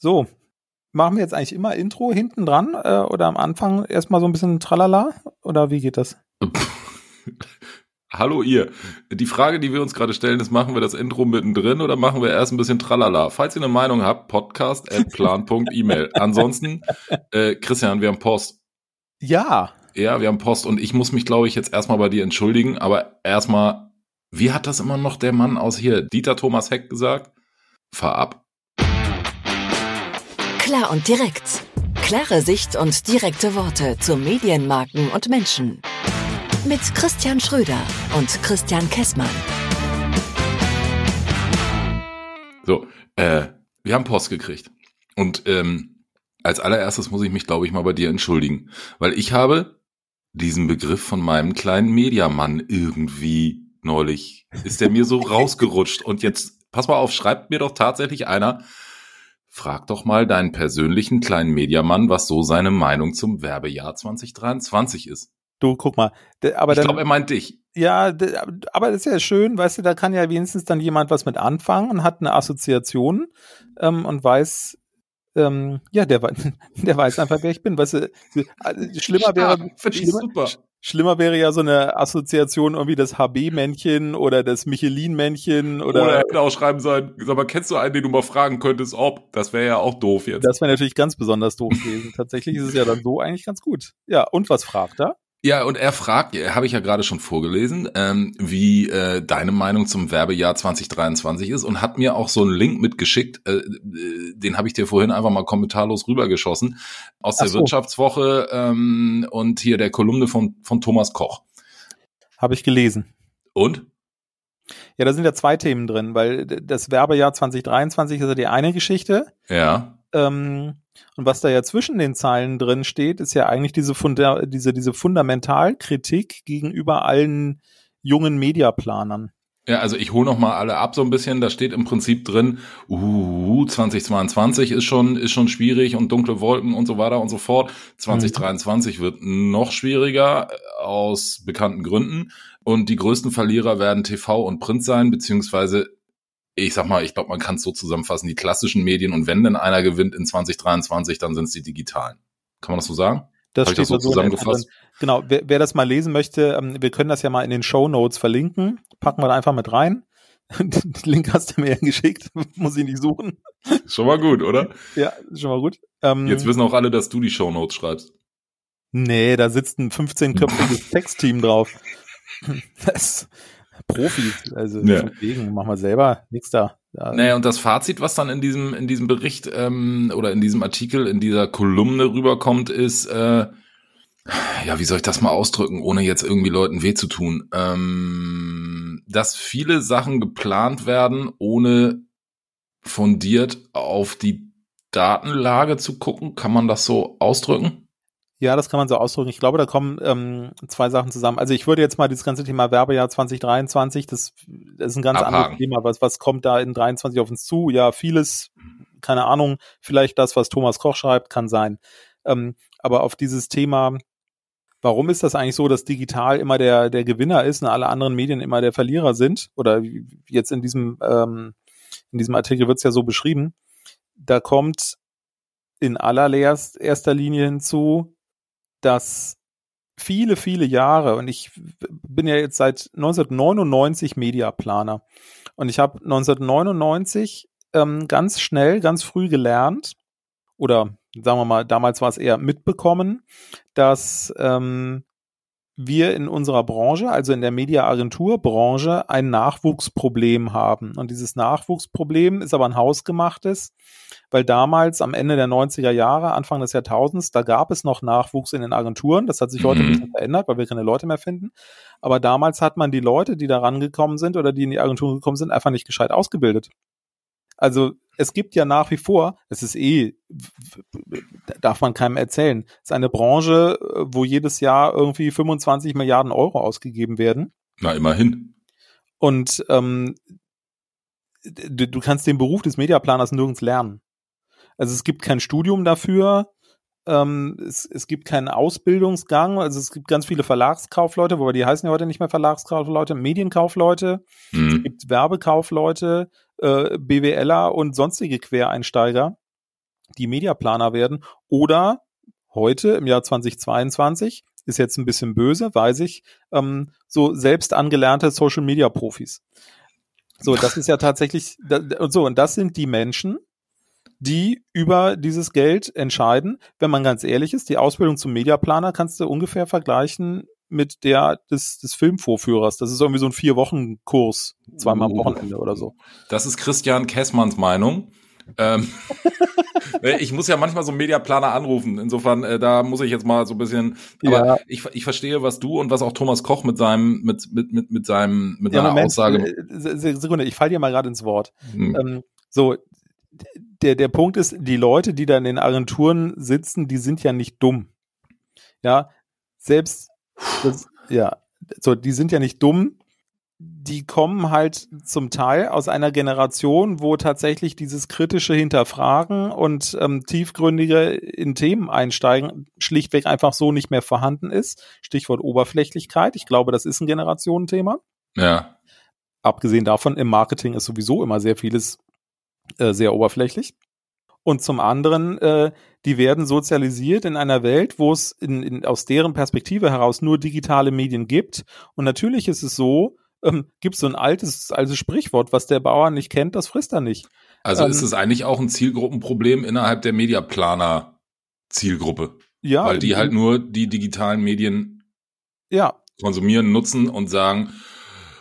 So, machen wir jetzt eigentlich immer Intro hinten dran äh, oder am Anfang erstmal so ein bisschen Tralala? Oder wie geht das? Hallo ihr. Die Frage, die wir uns gerade stellen, ist, machen wir das Intro mittendrin oder machen wir erst ein bisschen Tralala? Falls ihr eine Meinung habt, podcast.plan.email. Ansonsten, äh, Christian, wir haben Post. Ja. Ja, wir haben Post und ich muss mich, glaube ich, jetzt erstmal bei dir entschuldigen, aber erstmal, wie hat das immer noch der Mann aus hier, Dieter Thomas Heck gesagt? Fahr ab. Klar und direkt. Klare Sicht und direkte Worte zu Medienmarken und Menschen. Mit Christian Schröder und Christian Kessmann. So, äh, wir haben Post gekriegt. Und ähm, als allererstes muss ich mich, glaube ich, mal bei dir entschuldigen. Weil ich habe diesen Begriff von meinem kleinen Mediamann irgendwie neulich, ist der mir so rausgerutscht. Und jetzt, pass mal auf, schreibt mir doch tatsächlich einer, frag doch mal deinen persönlichen kleinen Mediamann, was so seine Meinung zum Werbejahr 2023 ist. Du, guck mal. Aber ich glaube, er meint dich. Ja, aber das ist ja schön, weißt du, da kann ja wenigstens dann jemand was mit anfangen und hat eine Assoziation ähm, und weiß, ähm, ja, der, der weiß einfach, wer ich bin. Weißt du, äh, schlimmer wäre, ja, schlimmer. Schlimmer wäre ja so eine Assoziation irgendwie das HB-Männchen oder das Michelin-Männchen oder. Oder hätte auch schreiben sollen, sag mal, kennst du einen, den du mal fragen könntest, ob? Das wäre ja auch doof jetzt. Das wäre natürlich ganz besonders doof gewesen. Tatsächlich ist es ja dann so eigentlich ganz gut. Ja, und was fragt er? Ja, und er fragt, habe ich ja gerade schon vorgelesen, ähm, wie äh, deine Meinung zum Werbejahr 2023 ist und hat mir auch so einen Link mitgeschickt, äh, äh den habe ich dir vorhin einfach mal kommentarlos rübergeschossen, aus der so. Wirtschaftswoche ähm, und hier der Kolumne von, von Thomas Koch. Habe ich gelesen. Und? Ja, da sind ja zwei Themen drin, weil das Werbejahr 2023 ist ja die eine Geschichte. Ja. Ähm, und was da ja zwischen den Zeilen drin steht, ist ja eigentlich diese, Funda diese, diese Fundamentalkritik gegenüber allen jungen Mediaplanern. Ja, also ich hole noch mal alle ab so ein bisschen. Da steht im Prinzip drin, uh, 2022 ist schon ist schon schwierig und dunkle Wolken und so weiter und so fort. 2023 mhm. wird noch schwieriger aus bekannten Gründen und die größten Verlierer werden TV und Print sein, beziehungsweise ich sag mal, ich glaube, man kann es so zusammenfassen, die klassischen Medien und wenn denn einer gewinnt in 2023, dann sind es die digitalen. Kann man das so sagen? Das Hab steht das so zusammengefasst. Genau, wer, wer, das mal lesen möchte, ähm, wir können das ja mal in den Show Notes verlinken. Packen wir da einfach mit rein. Den Link hast du mir ja geschickt, muss ich nicht suchen. Schon mal gut, oder? Ja, schon mal gut. Ähm, Jetzt wissen auch alle, dass du die Show Notes schreibst. Nee, da sitzt ein 15-köpfiges Textteam drauf. Das, Profis, also ja. deswegen machen wir selber nichts da. Ja. Naja, und das Fazit, was dann in diesem, in diesem Bericht ähm, oder in diesem Artikel, in dieser Kolumne rüberkommt, ist, äh, ja, wie soll ich das mal ausdrücken, ohne jetzt irgendwie Leuten weh zu tun, ähm, dass viele Sachen geplant werden, ohne fundiert auf die Datenlage zu gucken. Kann man das so ausdrücken? Ja, das kann man so ausdrücken. Ich glaube, da kommen ähm, zwei Sachen zusammen. Also ich würde jetzt mal dieses ganze Thema Werbejahr 2023, das, das ist ein ganz Abhaken. anderes Thema. Was, was kommt da in 23 auf uns zu? Ja, vieles, keine Ahnung, vielleicht das, was Thomas Koch schreibt, kann sein. Ähm, aber auf dieses Thema, warum ist das eigentlich so, dass digital immer der, der Gewinner ist und alle anderen Medien immer der Verlierer sind? Oder jetzt in diesem, ähm, in diesem Artikel wird es ja so beschrieben. Da kommt in allererster Linie hinzu, dass viele, viele Jahre, und ich bin ja jetzt seit 1999 Mediaplaner, und ich habe 1999 ähm, ganz schnell, ganz früh gelernt, oder sagen wir mal, damals war es eher mitbekommen, dass ähm, wir in unserer Branche, also in der Mediaagenturbranche, ein Nachwuchsproblem haben. Und dieses Nachwuchsproblem ist aber ein hausgemachtes, weil damals am Ende der 90er Jahre, Anfang des Jahrtausends, da gab es noch Nachwuchs in den Agenturen. Das hat sich heute mhm. ein bisschen verändert, weil wir keine Leute mehr finden. Aber damals hat man die Leute, die da rangekommen sind oder die in die Agenturen gekommen sind, einfach nicht gescheit ausgebildet. Also es gibt ja nach wie vor, es ist eh, darf man keinem erzählen, es ist eine Branche, wo jedes Jahr irgendwie 25 Milliarden Euro ausgegeben werden. Na, immerhin. Und ähm, du, du kannst den Beruf des Mediaplaners nirgends lernen. Also es gibt kein Studium dafür, ähm, es, es gibt keinen Ausbildungsgang, also es gibt ganz viele Verlagskaufleute, wobei die heißen ja heute nicht mehr Verlagskaufleute, Medienkaufleute, mhm. es gibt Werbekaufleute, äh, BWLer und sonstige Quereinsteiger. die Mediaplaner werden oder heute im Jahr 2022 ist jetzt ein bisschen böse, weiß ich, ähm, so selbst angelernte Social Media Profis. So, das ist ja tatsächlich, so, und das sind die Menschen, die über dieses Geld entscheiden. Wenn man ganz ehrlich ist, die Ausbildung zum Mediaplaner kannst du ungefähr vergleichen mit der des, des Filmvorführers. Das ist irgendwie so ein Vier-Wochen-Kurs, zweimal am uh. Wochenende oder so. Das ist Christian Kessmanns Meinung. ähm, ich muss ja manchmal so einen Mediaplaner anrufen. Insofern, äh, da muss ich jetzt mal so ein bisschen. Aber ja. ich, ich verstehe, was du und was auch Thomas Koch mit seinem, mit, mit, mit, mit seinem, mit ja, seiner Moment, Aussage. Äh, Sekunde, ich fall dir mal gerade ins Wort. Hm. Ähm, so, der, der Punkt ist, die Leute, die da in den Agenturen sitzen, die sind ja nicht dumm. Ja, selbst, das, ja, so, die sind ja nicht dumm die kommen halt zum Teil aus einer Generation, wo tatsächlich dieses kritische Hinterfragen und ähm, tiefgründige in Themen einsteigen schlichtweg einfach so nicht mehr vorhanden ist. Stichwort Oberflächlichkeit. Ich glaube, das ist ein Generationenthema. Ja. Abgesehen davon, im Marketing ist sowieso immer sehr vieles äh, sehr oberflächlich. Und zum anderen, äh, die werden sozialisiert in einer Welt, wo es in, in, aus deren Perspektive heraus nur digitale Medien gibt. Und natürlich ist es so, ähm, gibt so ein altes, altes Sprichwort, was der Bauer nicht kennt, das frisst er nicht. Also ähm, ist es eigentlich auch ein Zielgruppenproblem innerhalb der Mediaplaner Zielgruppe. Ja. Weil die halt nur die digitalen Medien ja. konsumieren, nutzen und sagen,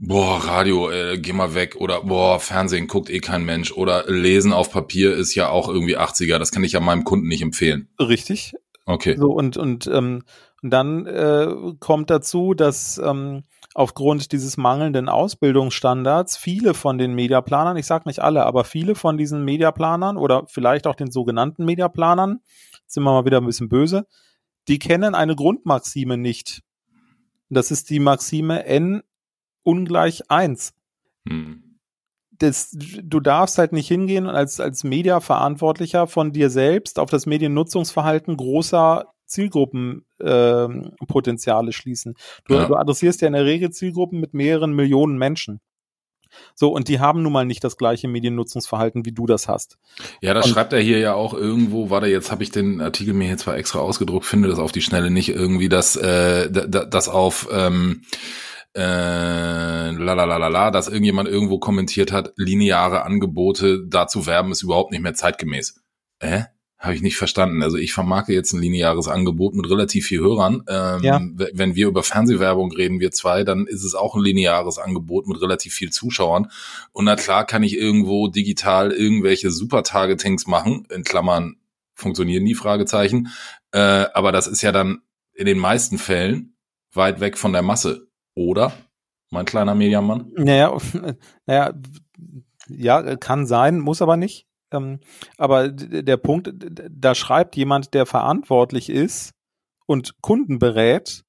boah, Radio, äh, geh mal weg oder boah, Fernsehen guckt eh kein Mensch oder Lesen auf Papier ist ja auch irgendwie 80er, das kann ich ja meinem Kunden nicht empfehlen. Richtig. Okay. So und und ähm, dann äh, kommt dazu, dass ähm, aufgrund dieses mangelnden Ausbildungsstandards viele von den Mediaplanern, ich sage nicht alle, aber viele von diesen Mediaplanern oder vielleicht auch den sogenannten Mediaplanern, sind wir mal wieder ein bisschen böse, die kennen eine Grundmaxime nicht. Das ist die Maxime n ungleich 1. Hm. Das, du darfst halt nicht hingehen und als, als Mediaverantwortlicher von dir selbst auf das Mediennutzungsverhalten großer Zielgruppenpotenziale ähm, schließen. Du, ja. du adressierst ja in der Regel Zielgruppen mit mehreren Millionen Menschen. So, und die haben nun mal nicht das gleiche Mediennutzungsverhalten, wie du das hast. Ja, das und, schreibt er hier ja auch irgendwo, warte, jetzt habe ich den Artikel mir hier zwar extra ausgedruckt, finde das auf die Schnelle nicht irgendwie, dass äh, das auf ähm, äh, la la la la la, dass irgendjemand irgendwo kommentiert hat, lineare Angebote dazu werben ist überhaupt nicht mehr zeitgemäß. Äh? Habe ich nicht verstanden. Also ich vermarkte jetzt ein lineares Angebot mit relativ viel Hörern. Ähm, ja. Wenn wir über Fernsehwerbung reden, wir zwei, dann ist es auch ein lineares Angebot mit relativ viel Zuschauern. Und na klar kann ich irgendwo digital irgendwelche Super-Targetings machen, in Klammern funktionieren die Fragezeichen. Äh, aber das ist ja dann in den meisten Fällen weit weg von der Masse, oder? Mein kleiner Mediamann? Naja, naja, ja, kann sein, muss aber nicht. Ähm, aber der Punkt, da schreibt jemand, der verantwortlich ist und Kunden berät,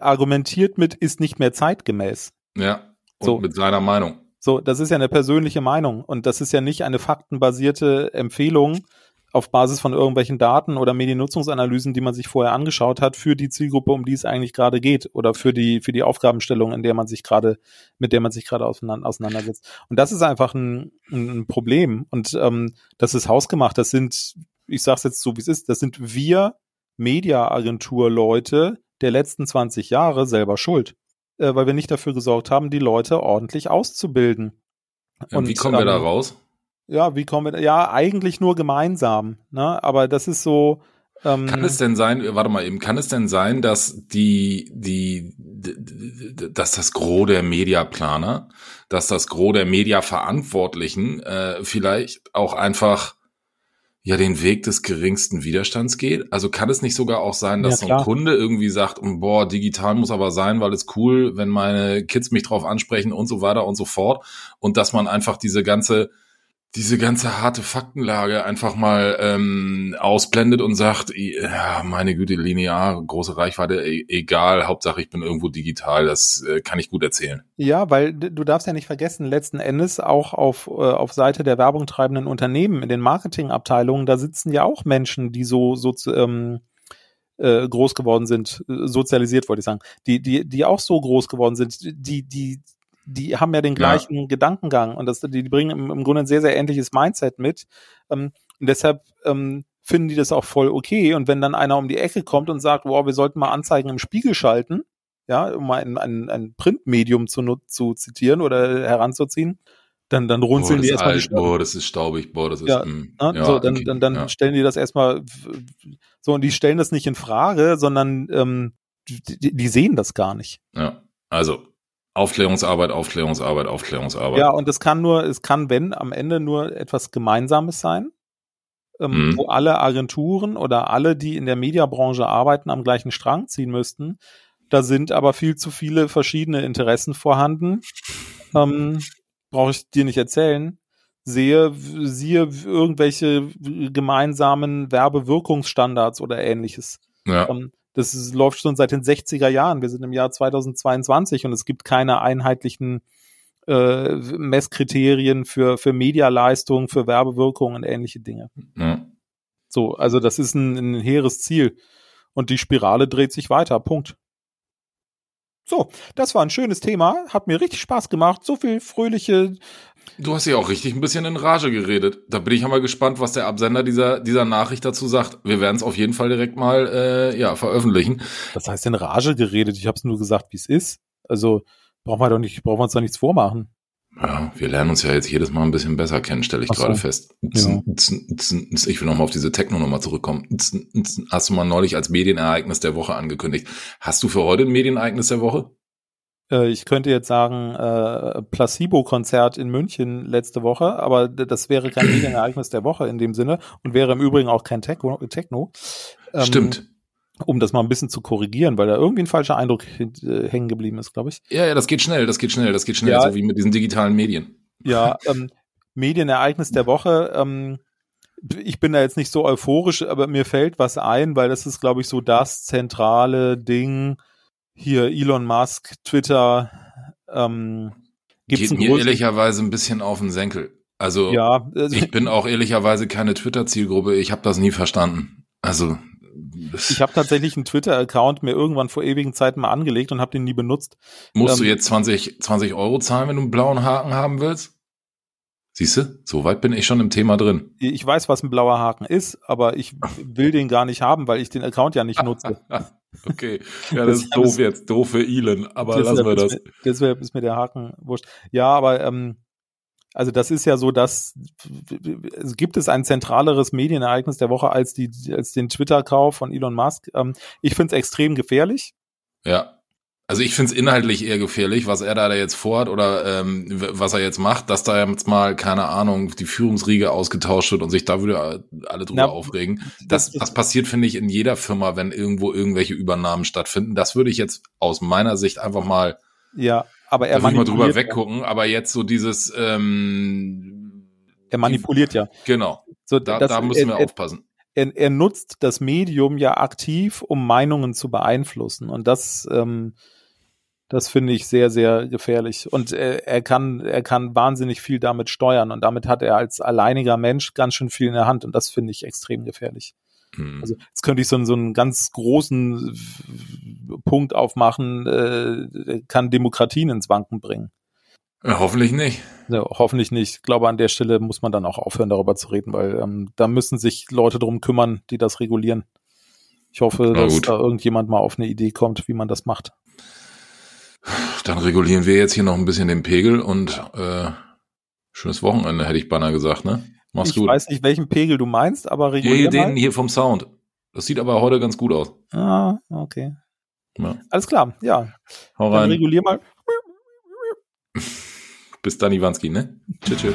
argumentiert mit, ist nicht mehr zeitgemäß. Ja, und so. mit seiner Meinung. So, das ist ja eine persönliche Meinung und das ist ja nicht eine faktenbasierte Empfehlung, auf Basis von irgendwelchen Daten oder Mediennutzungsanalysen, die man sich vorher angeschaut hat, für die Zielgruppe, um die es eigentlich gerade geht oder für die, für die Aufgabenstellung, in der man sich gerade, mit der man sich gerade auseinandersetzt. Und das ist einfach ein, ein Problem. Und ähm, das ist hausgemacht. Das sind, ich sage es jetzt so, wie es ist, das sind wir Media-Agentur-Leute der letzten 20 Jahre selber schuld. Äh, weil wir nicht dafür gesorgt haben, die Leute ordentlich auszubilden. Und, wie kommen wir da raus? Ja, wie kommen wir, ja, eigentlich nur gemeinsam, ne? Aber das ist so. Ähm, kann es denn sein, warte mal eben, kann es denn sein, dass die, die, dass das Gros der Mediaplaner, dass das Gros der Mediaverantwortlichen äh, vielleicht auch einfach ja den Weg des geringsten Widerstands geht? Also kann es nicht sogar auch sein, dass ja, so ein Kunde irgendwie sagt, boah, digital muss aber sein, weil es cool, wenn meine Kids mich drauf ansprechen und so weiter und so fort und dass man einfach diese ganze diese ganze harte Faktenlage einfach mal ähm, ausblendet und sagt, ja, meine Güte, linear, große Reichweite, e egal, Hauptsache ich bin irgendwo digital, das äh, kann ich gut erzählen. Ja, weil du darfst ja nicht vergessen, letzten Endes auch auf, äh, auf Seite der Werbung treibenden Unternehmen, in den Marketingabteilungen, da sitzen ja auch Menschen, die so, so ähm, äh, groß geworden sind, äh, sozialisiert wollte ich sagen, die, die, die auch so groß geworden sind, die, die die haben ja den gleichen ja. Gedankengang und das, die, bringen im, im Grunde ein sehr, sehr ähnliches Mindset mit. Ähm, Und deshalb ähm, finden die das auch voll okay. Und wenn dann einer um die Ecke kommt und sagt, wow, wir sollten mal Anzeigen im Spiegel schalten, ja, um mal ein, ein, ein Printmedium zu, zu zitieren oder heranzuziehen, dann, dann runzeln boah, die erstmal alt, die Boah, das ist staubig, boah, das ist, ja, mm, ja, so, dann, okay, dann, dann ja. stellen die das erstmal, so, und die stellen das nicht in Frage, sondern ähm, die, die sehen das gar nicht. Ja, also Aufklärungsarbeit, Aufklärungsarbeit, Aufklärungsarbeit. Ja, und es kann nur, es kann, wenn, am Ende nur etwas Gemeinsames sein, ähm, mhm. wo alle Agenturen oder alle, die in der Mediabranche arbeiten, am gleichen Strang ziehen müssten. Da sind aber viel zu viele verschiedene Interessen vorhanden. Ähm, Brauche ich dir nicht erzählen. Sehe, siehe irgendwelche gemeinsamen Werbewirkungsstandards oder ähnliches. Ja. Ähm, das ist, läuft schon seit den 60er Jahren. Wir sind im Jahr 2022 und es gibt keine einheitlichen äh, Messkriterien für, für Medialeistung, für Werbewirkung und ähnliche Dinge. Ja. So, also das ist ein, ein hehres Ziel. Und die Spirale dreht sich weiter. Punkt. So, das war ein schönes Thema. Hat mir richtig Spaß gemacht. So viel fröhliche. Du hast ja auch richtig ein bisschen in Rage geredet. Da bin ich ja mal gespannt, was der Absender dieser, dieser Nachricht dazu sagt. Wir werden es auf jeden Fall direkt mal äh, ja, veröffentlichen. Was heißt in Rage geredet? Ich habe es nur gesagt, wie es ist. Also brauchen wir doch nicht, brauchen wir uns da nichts vormachen. Ja, wir lernen uns ja jetzt jedes Mal ein bisschen besser kennen, stelle ich so. gerade fest. Ja. Ich will nochmal auf diese Techno-Nummer zurückkommen. Hast du mal neulich als Medienereignis der Woche angekündigt. Hast du für heute ein Medienereignis der Woche? Äh, ich könnte jetzt sagen, äh, Placebo-Konzert in München letzte Woche, aber das wäre kein Medienereignis der Woche in dem Sinne und wäre im Übrigen auch kein Techno. Techno. Ähm, Stimmt um das mal ein bisschen zu korrigieren, weil da irgendwie ein falscher Eindruck äh, hängen geblieben ist, glaube ich. Ja, ja, das geht schnell, das geht schnell, das geht schnell, ja, so wie mit diesen digitalen Medien. Ja, ähm, Medienereignis der Woche. Ähm, ich bin da jetzt nicht so euphorisch, aber mir fällt was ein, weil das ist, glaube ich, so das zentrale Ding. Hier Elon Musk, Twitter. Ähm, gibt's Geht mir ehrlicherweise ein bisschen auf den Senkel. Also, ja, also ich bin auch ehrlicherweise keine Twitter-Zielgruppe. Ich habe das nie verstanden. Also ich habe tatsächlich einen Twitter-Account mir irgendwann vor ewigen Zeiten mal angelegt und habe den nie benutzt. Musst ähm, du jetzt 20, 20 Euro zahlen, wenn du einen blauen Haken haben willst? Siehst du, so weit bin ich schon im Thema drin. Ich weiß, was ein blauer Haken ist, aber ich will den gar nicht haben, weil ich den Account ja nicht nutze. okay, ja, das, ist doof jetzt, doof für Elon, aber lassen wir das. Deshalb ist mir der Haken wurscht. Ja, aber ähm, also das ist ja so, dass gibt es ein zentraleres Medienereignis der Woche als die als den Twitter-Kauf von Elon Musk. Ähm, ich finde es extrem gefährlich. Ja. Also ich finde es inhaltlich eher gefährlich, was er da jetzt vorhat oder ähm, was er jetzt macht, dass da jetzt mal, keine Ahnung, die Führungsriege ausgetauscht wird und sich da würde alle drüber Na, aufregen. Das, das, das passiert, finde ich, in jeder Firma, wenn irgendwo irgendwelche Übernahmen stattfinden. Das würde ich jetzt aus meiner Sicht einfach mal ja, aber er manipuliert. mal drüber weggucken, aber jetzt so dieses ähm, Er manipuliert ja. Genau. So, da, das, da müssen wir er, aufpassen. Er, er nutzt das Medium ja aktiv, um Meinungen zu beeinflussen. Und das, ähm, das finde ich sehr, sehr gefährlich. Und er, er, kann, er kann wahnsinnig viel damit steuern. Und damit hat er als alleiniger Mensch ganz schön viel in der Hand. Und das finde ich extrem gefährlich. Hm. Also jetzt könnte ich so, so einen ganz großen Punkt aufmachen, äh, kann Demokratien ins Wanken bringen. Ja, hoffentlich nicht. Ja, hoffentlich nicht. Ich glaube, an der Stelle muss man dann auch aufhören, darüber zu reden, weil ähm, da müssen sich Leute drum kümmern, die das regulieren. Ich hoffe, dass da irgendjemand mal auf eine Idee kommt, wie man das macht. Dann regulieren wir jetzt hier noch ein bisschen den Pegel und äh, schönes Wochenende, hätte ich Banner gesagt, ne? Mach's ich gut. Ich weiß nicht, welchen Pegel du meinst, aber regulier hier, Den hier vom Sound. Das sieht aber heute ganz gut aus. Ah, okay. Ja. Alles klar, ja. Hau rein. Dann regulier mal. Bis dann, Iwanski, ne? Tschüss, tschüss.